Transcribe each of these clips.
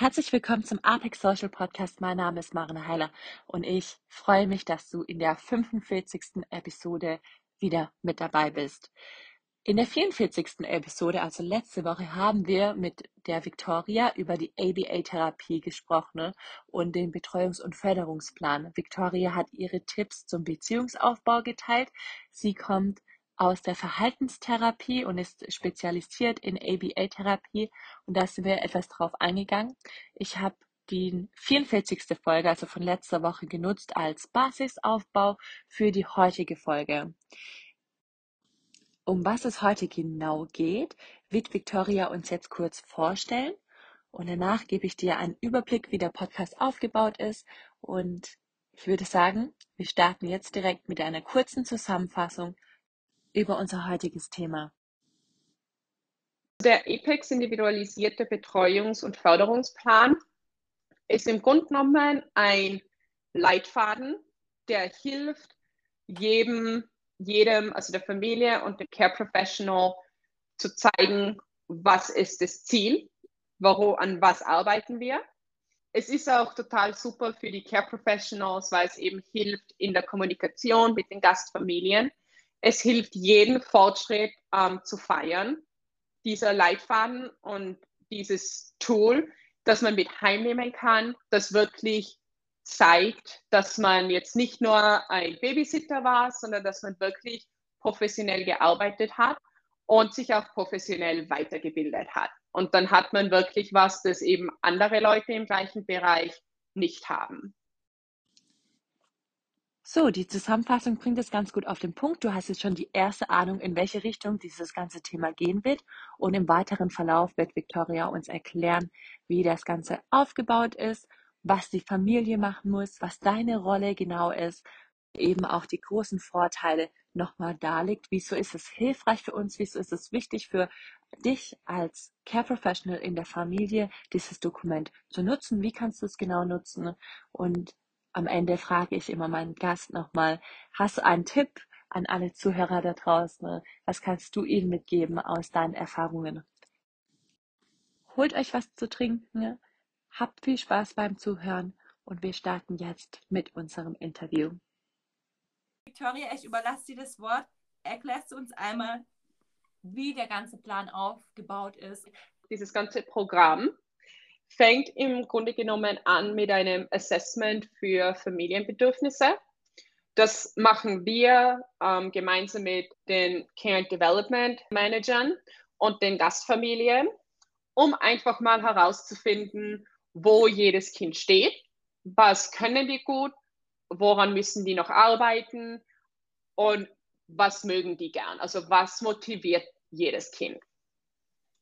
Herzlich willkommen zum Apex Social Podcast. Mein Name ist Marina Heiler und ich freue mich, dass du in der 45. Episode wieder mit dabei bist. In der 44. Episode, also letzte Woche, haben wir mit der Victoria über die ABA-Therapie gesprochen und den Betreuungs- und Förderungsplan. Victoria hat ihre Tipps zum Beziehungsaufbau geteilt. Sie kommt aus der Verhaltenstherapie und ist spezialisiert in ABA-Therapie und da sind wir etwas drauf eingegangen. Ich habe die 44. Folge, also von letzter Woche, genutzt als Basisaufbau für die heutige Folge. Um was es heute genau geht, wird Victoria uns jetzt kurz vorstellen und danach gebe ich dir einen Überblick, wie der Podcast aufgebaut ist und ich würde sagen, wir starten jetzt direkt mit einer kurzen Zusammenfassung über unser heutiges Thema. Der EPEX individualisierte Betreuungs- und Förderungsplan ist im Grunde genommen ein Leitfaden, der hilft jedem, jedem, also der Familie und dem Care Professional zu zeigen, was ist das Ziel, warum, an was arbeiten wir. Es ist auch total super für die Care Professionals, weil es eben hilft in der Kommunikation mit den Gastfamilien es hilft jeden Fortschritt ähm, zu feiern, dieser Leitfaden und dieses Tool, das man mit heimnehmen kann, das wirklich zeigt, dass man jetzt nicht nur ein Babysitter war, sondern dass man wirklich professionell gearbeitet hat und sich auch professionell weitergebildet hat. Und dann hat man wirklich was, das eben andere Leute im gleichen Bereich nicht haben. So, die Zusammenfassung bringt es ganz gut auf den Punkt. Du hast jetzt schon die erste Ahnung, in welche Richtung dieses ganze Thema gehen wird. Und im weiteren Verlauf wird Victoria uns erklären, wie das Ganze aufgebaut ist, was die Familie machen muss, was deine Rolle genau ist, eben auch die großen Vorteile nochmal darlegt. Wieso ist es hilfreich für uns? Wieso ist es wichtig für dich als Care Professional in der Familie, dieses Dokument zu nutzen? Wie kannst du es genau nutzen? Und am Ende frage ich immer meinen Gast nochmal, hast du einen Tipp an alle Zuhörer da draußen? Was kannst du ihnen mitgeben aus deinen Erfahrungen? Holt euch was zu trinken, habt viel Spaß beim Zuhören und wir starten jetzt mit unserem Interview. Victoria, ich überlasse dir das Wort. Erklärst du uns einmal, wie der ganze Plan aufgebaut ist? Dieses ganze Programm fängt im Grunde genommen an mit einem Assessment für Familienbedürfnisse. Das machen wir ähm, gemeinsam mit den Care and Development Managern und den Gastfamilien, um einfach mal herauszufinden, wo jedes Kind steht, was können die gut, woran müssen die noch arbeiten und was mögen die gern, also was motiviert jedes Kind.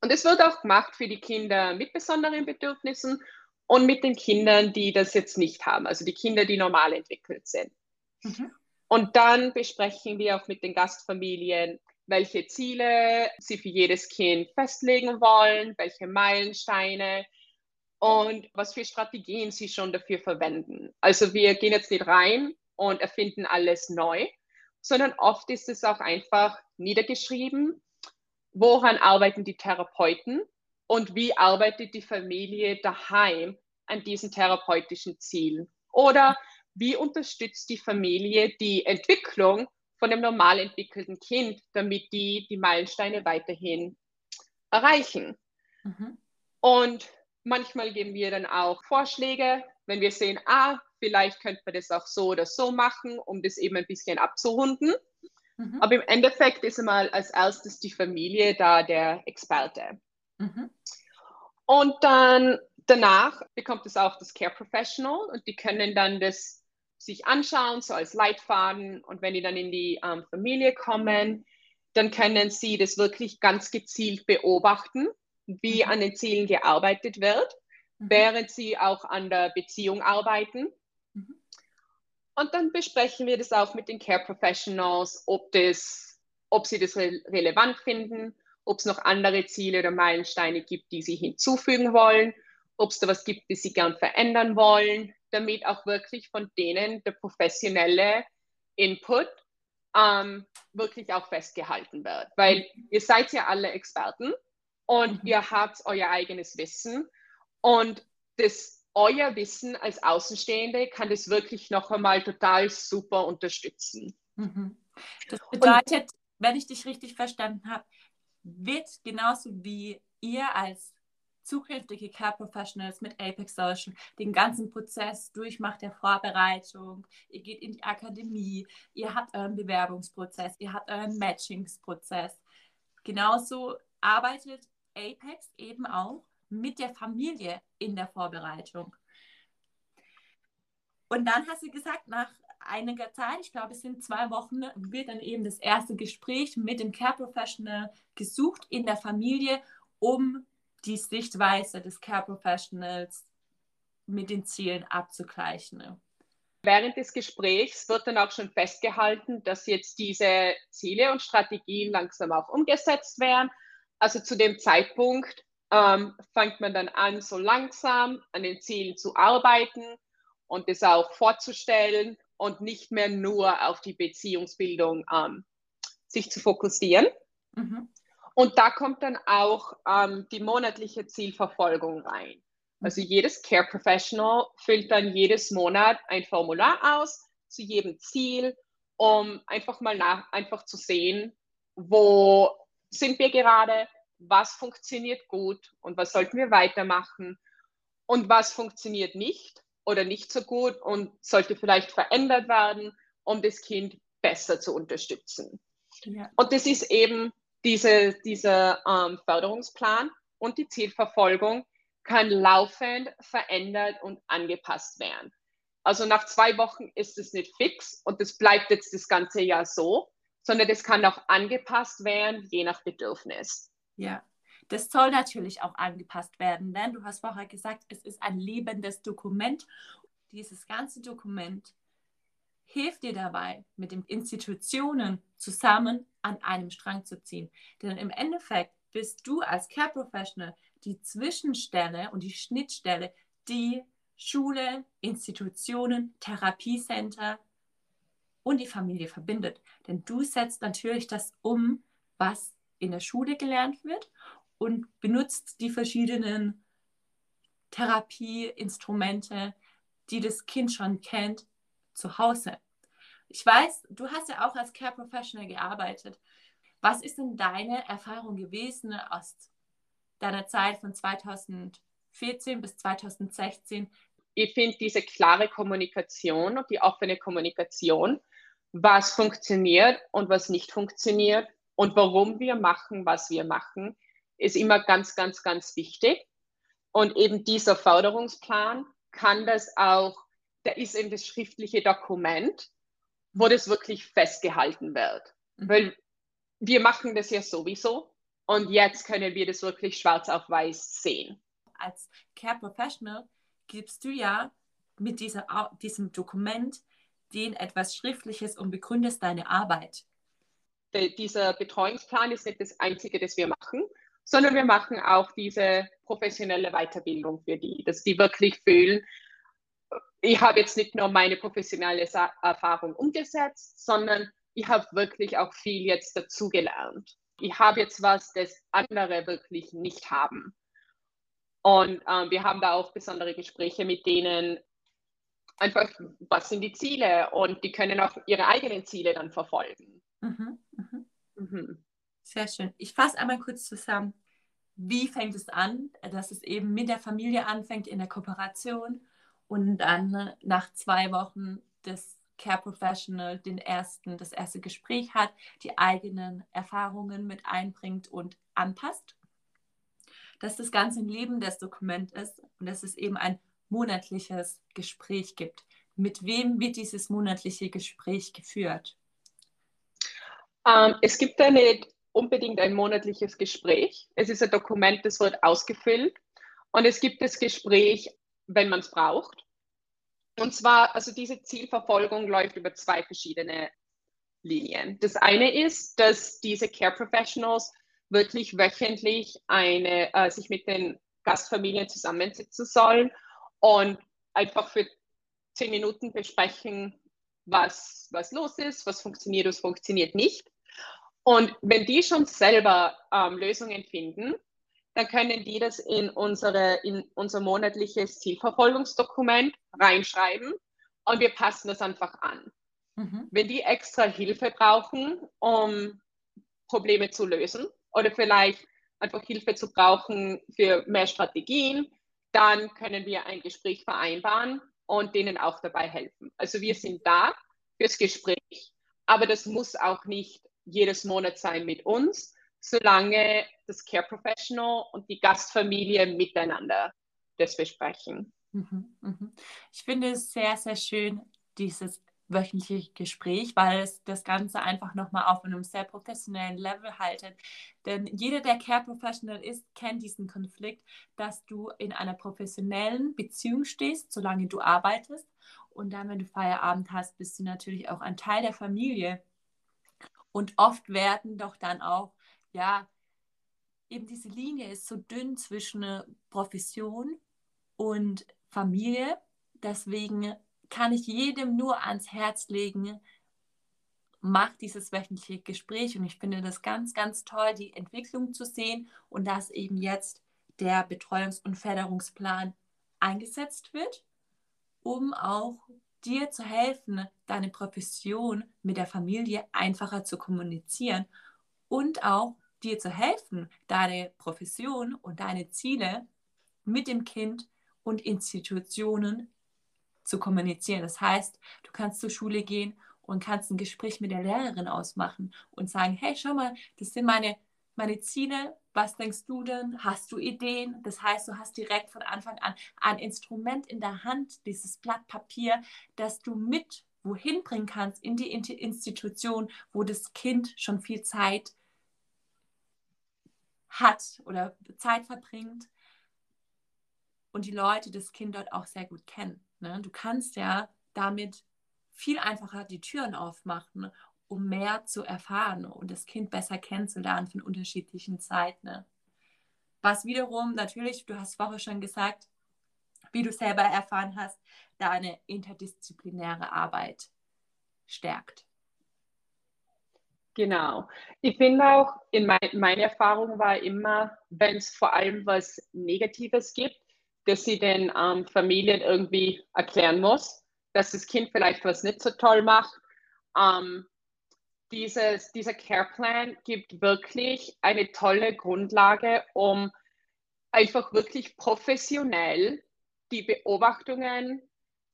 Und es wird auch gemacht für die Kinder mit besonderen Bedürfnissen und mit den Kindern, die das jetzt nicht haben, also die Kinder, die normal entwickelt sind. Mhm. Und dann besprechen wir auch mit den Gastfamilien, welche Ziele sie für jedes Kind festlegen wollen, welche Meilensteine und was für Strategien sie schon dafür verwenden. Also wir gehen jetzt nicht rein und erfinden alles neu, sondern oft ist es auch einfach niedergeschrieben woran arbeiten die Therapeuten und wie arbeitet die Familie daheim an diesen therapeutischen Zielen? Oder wie unterstützt die Familie die Entwicklung von einem normal entwickelten Kind, damit die die Meilensteine weiterhin erreichen? Mhm. Und manchmal geben wir dann auch Vorschläge, wenn wir sehen, ah, vielleicht könnte man das auch so oder so machen, um das eben ein bisschen abzurunden. Mhm. Aber im Endeffekt ist einmal als erstes die Familie da der Experte. Mhm. Und dann danach bekommt es auch das Care Professional und die können dann das sich anschauen, so als Leitfaden. Und wenn die dann in die ähm, Familie kommen, dann können Sie das wirklich ganz gezielt beobachten, wie mhm. an den Zielen gearbeitet wird, mhm. während Sie auch an der Beziehung arbeiten. Mhm. Und dann besprechen wir das auch mit den Care Professionals, ob, das, ob sie das re relevant finden, ob es noch andere Ziele oder Meilensteine gibt, die sie hinzufügen wollen, ob es da was gibt, das sie gern verändern wollen, damit auch wirklich von denen der professionelle Input ähm, wirklich auch festgehalten wird. Weil ihr seid ja alle Experten und mhm. ihr habt euer eigenes Wissen und das euer Wissen als Außenstehende kann das wirklich noch einmal total super unterstützen. Mhm. Das bedeutet, und, wenn ich dich richtig verstanden habe, wird genauso wie ihr als zukünftige Care Professionals mit Apex Social den ganzen Prozess durchmacht der Vorbereitung. Ihr geht in die Akademie, ihr habt euren Bewerbungsprozess, ihr habt euren Matchingsprozess. Genauso arbeitet Apex eben auch mit der Familie in der Vorbereitung. Und dann hast du gesagt, nach einiger Zeit, ich glaube, es sind zwei Wochen, wird dann eben das erste Gespräch mit dem Care Professional gesucht in der Familie, um die Sichtweise des Care Professionals mit den Zielen abzugleichen. Während des Gesprächs wird dann auch schon festgehalten, dass jetzt diese Ziele und Strategien langsam auch umgesetzt werden. Also zu dem Zeitpunkt ähm, fängt man dann an, so langsam an den Zielen zu arbeiten und es auch vorzustellen und nicht mehr nur auf die Beziehungsbildung ähm, sich zu fokussieren. Mhm. Und da kommt dann auch ähm, die monatliche Zielverfolgung rein. Also jedes Care Professional füllt dann jedes Monat ein Formular aus zu jedem Ziel, um einfach mal nach, einfach zu sehen, wo sind wir gerade, was funktioniert gut und was sollten wir weitermachen und was funktioniert nicht oder nicht so gut und sollte vielleicht verändert werden, um das Kind besser zu unterstützen. Ja. Und das ist eben diese, dieser ähm, Förderungsplan und die Zielverfolgung kann laufend verändert und angepasst werden. Also nach zwei Wochen ist es nicht fix und es bleibt jetzt das ganze Jahr so, sondern es kann auch angepasst werden, je nach Bedürfnis. Ja, das soll natürlich auch angepasst werden, denn du hast vorher gesagt, es ist ein lebendes Dokument. Dieses ganze Dokument hilft dir dabei, mit den Institutionen zusammen an einem Strang zu ziehen. Denn im Endeffekt bist du als Care Professional die Zwischenstelle und die Schnittstelle, die Schule, Institutionen, Therapiecenter und die Familie verbindet. Denn du setzt natürlich das um, was in der Schule gelernt wird und benutzt die verschiedenen Therapieinstrumente, die das Kind schon kennt, zu Hause. Ich weiß, du hast ja auch als Care Professional gearbeitet. Was ist denn deine Erfahrung gewesen aus deiner Zeit von 2014 bis 2016? Ich finde diese klare Kommunikation und die offene Kommunikation, was funktioniert und was nicht funktioniert, und warum wir machen, was wir machen, ist immer ganz, ganz, ganz wichtig. Und eben dieser Förderungsplan kann das auch, der ist eben das schriftliche Dokument, wo das wirklich festgehalten wird. Mhm. Weil wir machen das ja sowieso und jetzt können wir das wirklich schwarz auf weiß sehen. Als Care Professional gibst du ja mit dieser, diesem Dokument den etwas Schriftliches und begründest deine Arbeit dieser Betreuungsplan ist nicht das Einzige, das wir machen, sondern wir machen auch diese professionelle Weiterbildung für die, dass die wirklich fühlen, ich habe jetzt nicht nur meine professionelle Erfahrung umgesetzt, sondern ich habe wirklich auch viel jetzt dazugelernt. Ich habe jetzt was, das andere wirklich nicht haben. Und ähm, wir haben da auch besondere Gespräche mit denen, einfach, was sind die Ziele? Und die können auch ihre eigenen Ziele dann verfolgen. Mhm. Mhm. Sehr schön. Ich fasse einmal kurz zusammen. Wie fängt es an? Dass es eben mit der Familie anfängt in der Kooperation und dann nach zwei Wochen das Care Professional den ersten, das erste Gespräch hat, die eigenen Erfahrungen mit einbringt und anpasst. Dass das Ganze ein lebendes Dokument ist und dass es eben ein monatliches Gespräch gibt. Mit wem wird dieses monatliche Gespräch geführt? Ähm, es gibt da nicht unbedingt ein monatliches Gespräch. Es ist ein Dokument, das wird ausgefüllt und es gibt das Gespräch, wenn man es braucht. Und zwar, also diese Zielverfolgung läuft über zwei verschiedene Linien. Das eine ist, dass diese Care Professionals wirklich wöchentlich eine, äh, sich mit den Gastfamilien zusammensetzen sollen und einfach für zehn Minuten besprechen, was, was los ist, was funktioniert, was funktioniert nicht. Und wenn die schon selber ähm, Lösungen finden, dann können die das in, unsere, in unser monatliches Zielverfolgungsdokument reinschreiben und wir passen das einfach an. Mhm. Wenn die extra Hilfe brauchen, um Probleme zu lösen oder vielleicht einfach Hilfe zu brauchen für mehr Strategien, dann können wir ein Gespräch vereinbaren und denen auch dabei helfen. Also wir sind da fürs Gespräch, aber das muss auch nicht jedes Monat sein mit uns, solange das Care Professional und die Gastfamilie miteinander das besprechen. Mhm, mhm. Ich finde es sehr, sehr schön, dieses wöchentliche Gespräch, weil es das Ganze einfach nochmal auf einem sehr professionellen Level haltet. Denn jeder, der Care Professional ist, kennt diesen Konflikt, dass du in einer professionellen Beziehung stehst, solange du arbeitest. Und dann, wenn du Feierabend hast, bist du natürlich auch ein Teil der Familie. Und oft werden doch dann auch, ja, eben diese Linie ist so dünn zwischen Profession und Familie. Deswegen kann ich jedem nur ans Herz legen, mach dieses wöchentliche Gespräch. Und ich finde das ganz, ganz toll, die Entwicklung zu sehen und dass eben jetzt der Betreuungs- und Förderungsplan eingesetzt wird, um auch dir zu helfen, deine Profession mit der Familie einfacher zu kommunizieren und auch dir zu helfen, deine Profession und deine Ziele mit dem Kind und Institutionen zu kommunizieren. Das heißt, du kannst zur Schule gehen und kannst ein Gespräch mit der Lehrerin ausmachen und sagen, hey, schau mal, das sind meine, meine Ziele. Was denkst du denn? Hast du Ideen? Das heißt, du hast direkt von Anfang an ein Instrument in der Hand, dieses Blatt Papier, das du mit wohin bringen kannst in die Institution, wo das Kind schon viel Zeit hat oder Zeit verbringt und die Leute das Kind dort auch sehr gut kennen. Ne? Du kannst ja damit viel einfacher die Türen aufmachen, um mehr zu erfahren und das Kind besser kennenzulernen von unterschiedlichen Zeiten. Ne? Was wiederum natürlich, du hast vorher schon gesagt, wie du selber erfahren hast, deine interdisziplinäre Arbeit stärkt. Genau. Ich finde auch, in mein, meine Erfahrung war immer, wenn es vor allem was Negatives gibt, dass sie den ähm, Familien irgendwie erklären muss, dass das Kind vielleicht was nicht so toll macht. Ähm, dieses, dieser Care Plan gibt wirklich eine tolle Grundlage, um einfach wirklich professionell die Beobachtungen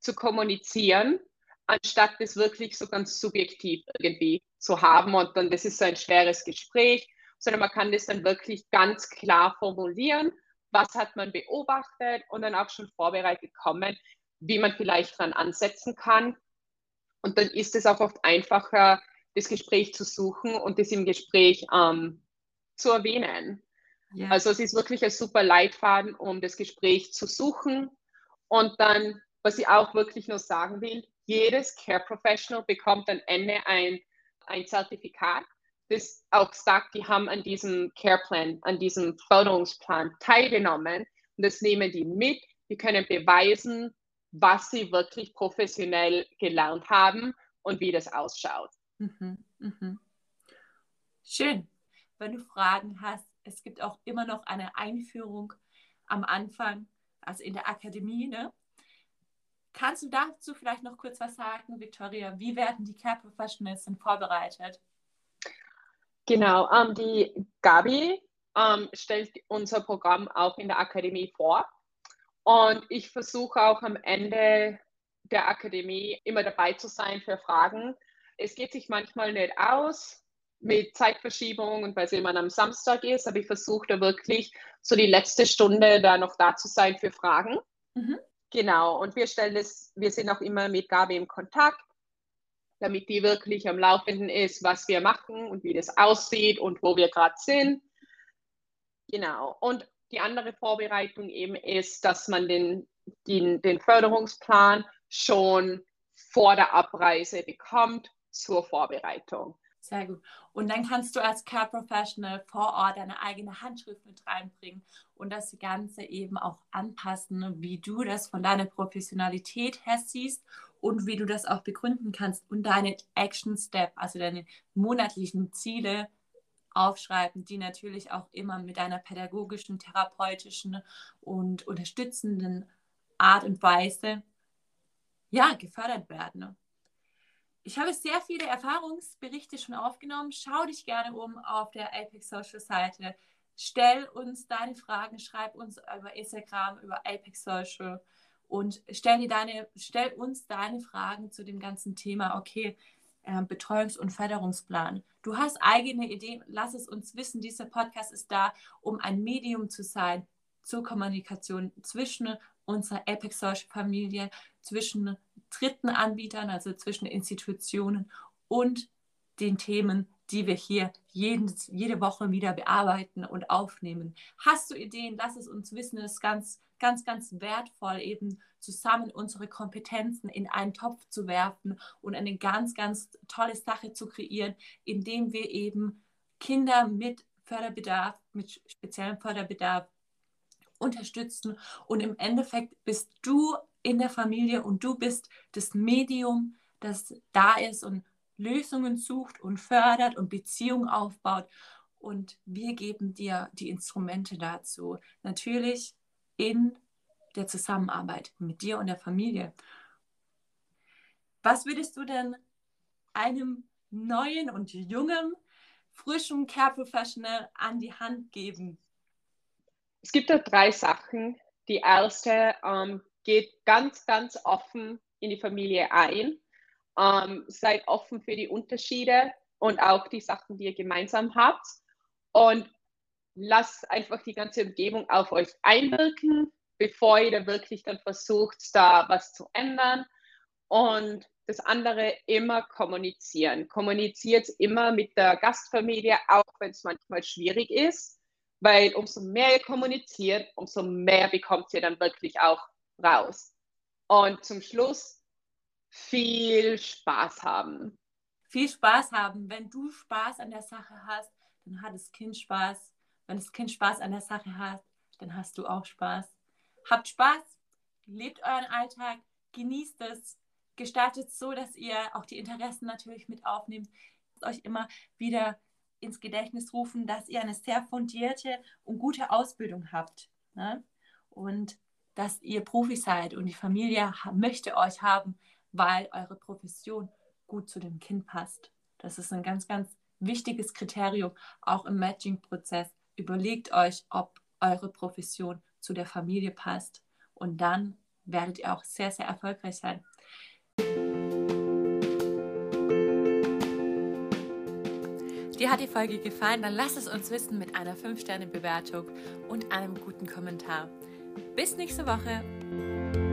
zu kommunizieren, anstatt das wirklich so ganz subjektiv irgendwie zu haben und dann das ist so ein schweres Gespräch, sondern man kann das dann wirklich ganz klar formulieren was hat man beobachtet und dann auch schon vorbereitet kommen, wie man vielleicht dran ansetzen kann. Und dann ist es auch oft einfacher, das Gespräch zu suchen und das im Gespräch ähm, zu erwähnen. Ja. Also es ist wirklich ein super Leitfaden, um das Gespräch zu suchen. Und dann, was ich auch wirklich nur sagen will, jedes Care Professional bekommt am Ende ein, ein Zertifikat, das auch sagt, die haben an diesem Care Plan, an diesem Förderungsplan teilgenommen und das nehmen die mit. Die können beweisen, was sie wirklich professionell gelernt haben und wie das ausschaut. Mhm, mhm. Schön. Wenn du Fragen hast, es gibt auch immer noch eine Einführung am Anfang, also in der Akademie. Ne? Kannst du dazu vielleicht noch kurz was sagen, Victoria? Wie werden die Care Professionals denn vorbereitet? Genau, ähm, die Gabi ähm, stellt unser Programm auch in der Akademie vor. Und ich versuche auch am Ende der Akademie immer dabei zu sein für Fragen. Es geht sich manchmal nicht aus mit Zeitverschiebung und weil es immer am Samstag ist, aber ich versuche da wirklich so die letzte Stunde da noch da zu sein für Fragen. Mhm. Genau, und wir stellen es, wir sind auch immer mit Gabi im Kontakt damit die wirklich am Laufenden ist, was wir machen und wie das aussieht und wo wir gerade sind. Genau. Und die andere Vorbereitung eben ist, dass man den, den, den Förderungsplan schon vor der Abreise bekommt zur Vorbereitung. Sehr gut. Und dann kannst du als Care Professional vor Ort deine eigene Handschrift mit reinbringen und das Ganze eben auch anpassen, wie du das von deiner Professionalität her siehst und wie du das auch begründen kannst und deine Action Step, also deine monatlichen Ziele aufschreiben, die natürlich auch immer mit deiner pädagogischen, therapeutischen und unterstützenden Art und Weise ja, gefördert werden. Ich habe sehr viele Erfahrungsberichte schon aufgenommen. Schau dich gerne um auf der Apex Social Seite. Stell uns deine Fragen, schreib uns über Instagram, über Apex Social und stell, dir deine, stell uns deine Fragen zu dem ganzen Thema. Okay, äh, Betreuungs- und Förderungsplan. Du hast eigene Ideen, lass es uns wissen. Dieser Podcast ist da, um ein Medium zu sein zur Kommunikation zwischen unserer Apex Social Familie, zwischen dritten Anbietern, also zwischen Institutionen und den Themen, die wir hier jeden, jede Woche wieder bearbeiten und aufnehmen. Hast du Ideen? Lass es uns wissen. Es ist ganz, ganz, ganz wertvoll, eben zusammen unsere Kompetenzen in einen Topf zu werfen und eine ganz, ganz tolle Sache zu kreieren, indem wir eben Kinder mit Förderbedarf, mit speziellem Förderbedarf unterstützen. Und im Endeffekt bist du in der Familie und du bist das Medium, das da ist und Lösungen sucht und fördert und Beziehungen aufbaut. Und wir geben dir die Instrumente dazu. Natürlich in der Zusammenarbeit mit dir und der Familie. Was würdest du denn einem neuen und jungen, frischen Care Professional an die Hand geben? Es gibt da drei Sachen. Die erste, ähm, geht ganz, ganz offen in die Familie ein. Ähm, seid offen für die Unterschiede und auch die Sachen, die ihr gemeinsam habt. Und lasst einfach die ganze Umgebung auf euch einwirken, bevor ihr da wirklich dann versucht, da was zu ändern. Und das andere immer kommunizieren. Kommuniziert immer mit der Gastfamilie, auch wenn es manchmal schwierig ist, weil umso mehr ihr kommuniziert, umso mehr bekommt ihr dann wirklich auch raus. Und zum Schluss viel Spaß haben. Viel Spaß haben. Wenn du Spaß an der Sache hast, dann hat das Kind Spaß. Wenn das Kind Spaß an der Sache hat, dann hast du auch Spaß. Habt Spaß, lebt euren Alltag, genießt es, gestaltet es so, dass ihr auch die Interessen natürlich mit aufnehmt. Euch immer wieder ins Gedächtnis rufen, dass ihr eine sehr fundierte und gute Ausbildung habt. Ne? Und dass ihr Profi seid und die Familie möchte euch haben, weil eure Profession gut zu dem Kind passt. Das ist ein ganz, ganz wichtiges Kriterium, auch im Matching-Prozess. Überlegt euch, ob eure Profession zu der Familie passt und dann werdet ihr auch sehr, sehr erfolgreich sein. Dir hat die Folge gefallen? Dann lass es uns wissen mit einer 5-Sterne-Bewertung und einem guten Kommentar. Bis nächste Woche.